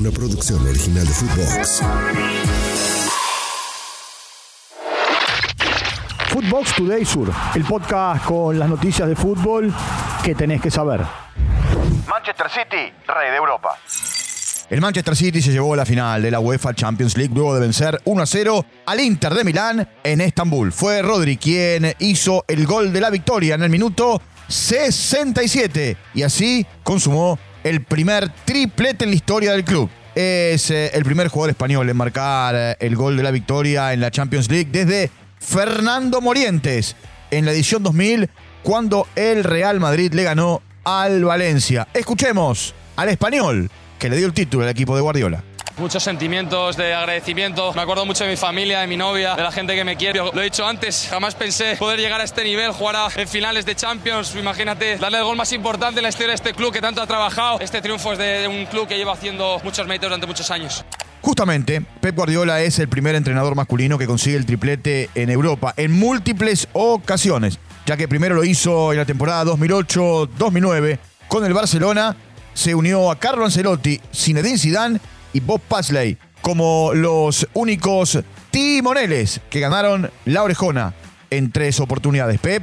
una producción original de Footbox. Footbox Today Sur, el podcast con las noticias de fútbol que tenés que saber. Manchester City, rey de Europa. El Manchester City se llevó a la final de la UEFA Champions League luego de vencer 1 a 0 al Inter de Milán en Estambul. Fue Rodri quien hizo el gol de la victoria en el minuto 67 y así consumó el primer triplete en la historia del club. Es eh, el primer jugador español en marcar eh, el gol de la victoria en la Champions League desde Fernando Morientes en la edición 2000 cuando el Real Madrid le ganó al Valencia. Escuchemos al español que le dio el título al equipo de Guardiola. Muchos sentimientos de agradecimiento. Me acuerdo mucho de mi familia, de mi novia, de la gente que me quiere. Lo he dicho antes, jamás pensé poder llegar a este nivel, jugar a- en finales de Champions. Imagínate darle el gol más importante en la historia de este club que tanto ha trabajado. Este triunfo es de, un club que lleva haciendo muchos méritos durante muchos años. Justamente, Pep Guardiola es el primer entrenador masculino que consigue el triplete en Europa en múltiples ocasiones, ya que primero lo hizo en la temporada 2008-2009 con el Barcelona, se unió a Carlo Ancelotti, Zinedine Zidane y Bob Paisley como los únicos timoneles que ganaron la orejona en tres oportunidades. Pep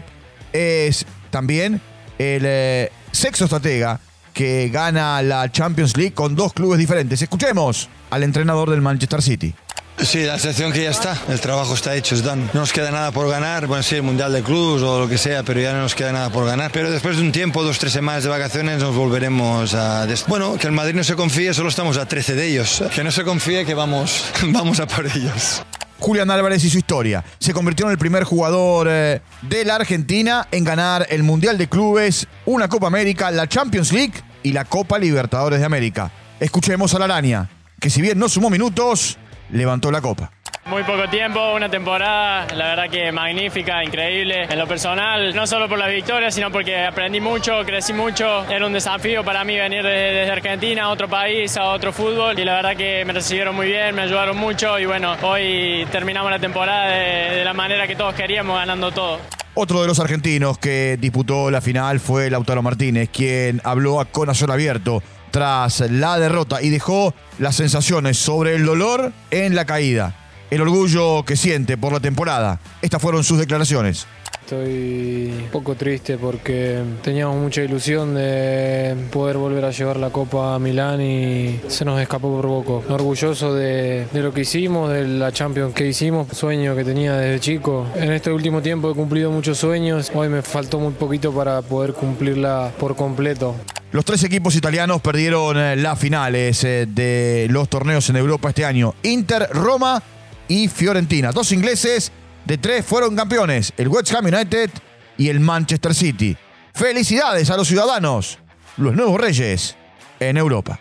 es también el eh, sexto estratega que gana la Champions League con dos clubes diferentes. Escuchemos al entrenador del Manchester City. Sí, la sensación que ya está, el trabajo está hecho, es done. No nos queda nada por ganar, bueno, sí, el Mundial de Clubs o lo que sea, pero ya no nos queda nada por ganar. Pero después de un tiempo, dos, tres semanas de vacaciones, nos volveremos a... Bueno, que el Madrid no se confíe, solo estamos a 13 de ellos. Que no se confíe que vamos, vamos a por ellos. Julián Álvarez y su historia. Se convirtió en el primer jugador eh, de la Argentina en ganar el Mundial de Clubes, una Copa América, la Champions League y la Copa Libertadores de América. Escuchemos a la araña, que si bien no sumó minutos, levantó la copa. Muy poco tiempo, una temporada, la verdad que magnífica, increíble. En lo personal, no solo por la victoria, sino porque aprendí mucho, crecí mucho. Era un desafío para mí venir de- desde Argentina a otro país, a otro fútbol. Y la verdad que me recibieron muy bien, me ayudaron mucho. Y bueno, hoy terminamos la temporada de, de la manera que todos queríamos, ganando todo. Otro de los argentinos que disputó la final fue Lautaro Martínez, quien habló a corazón abierto tras la derrota y dejó las sensaciones sobre el dolor en la caída, el orgullo que siente por la temporada. Estas fueron sus declaraciones. Estoy un poco triste porque teníamos mucha ilusión de poder volver a llevar la Copa a Milán y se nos escapó por poco. Orgulloso de, de lo que hicimos, de la Champions que hicimos, sueño que tenía desde chico. En este último tiempo he cumplido muchos sueños, hoy me faltó muy poquito para poder cumplirla por completo. Los tres equipos italianos perdieron eh, las finales eh, de los torneos en Europa este año. Inter, Roma y Fiorentina. Dos ingleses de tres fueron campeones, el West Ham United y el Manchester City. Felicidades a los ciudadanos, los nuevos reyes en Europa.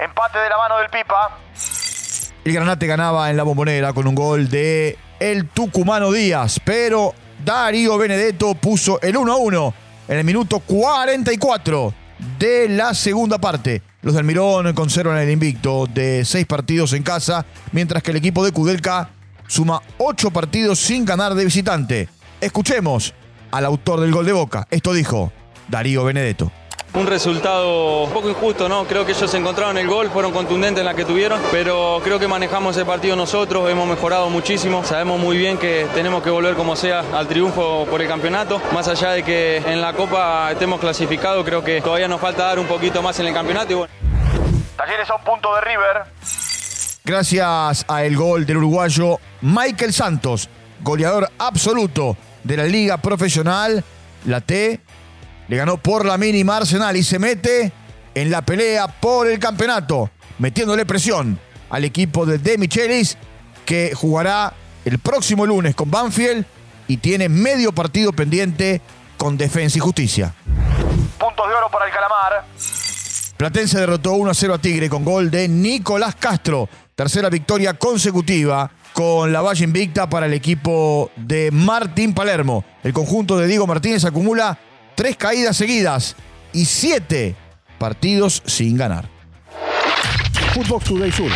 Empate de la mano del Pipa. El Granate ganaba en la bombonera con un gol de el tucumano Díaz, pero Darío Benedetto puso el 1 a 1 en el minuto 44 de la segunda parte. Los del Mirón conservan el invicto de seis partidos en casa, mientras que el equipo de Kudelka suma ocho partidos sin ganar de visitante. Escuchemos al autor del gol de Boca. Esto dijo Darío Benedetto. Un resultado un poco injusto, ¿no? Creo que ellos encontraron el gol, fueron contundentes en la que tuvieron, pero creo que manejamos el partido nosotros, hemos mejorado muchísimo, sabemos muy bien que tenemos que volver como sea al triunfo por el campeonato, más allá de que en la Copa estemos clasificados, creo que todavía nos falta dar un poquito más en el campeonato y bueno. Talleres a un punto de River. Gracias a el gol del uruguayo Michael Santos, goleador absoluto de la liga profesional, la T le ganó por la mínima Arsenal y se mete en la pelea por el campeonato, metiéndole presión al equipo de De Michelis que jugará el próximo lunes con Banfield y tiene medio partido pendiente con Defensa y Justicia. Puntos de oro para el Calamar. Platense derrotó 1 a 0 a Tigre con gol de Nicolás Castro. Tercera victoria consecutiva con la valla invicta para el equipo de Martín Palermo. El conjunto de Diego Martínez acumula tres caídas seguidas y siete partidos sin ganar. Footbox Today Sur.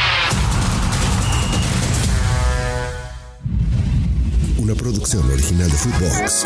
Una producción original de Footbox.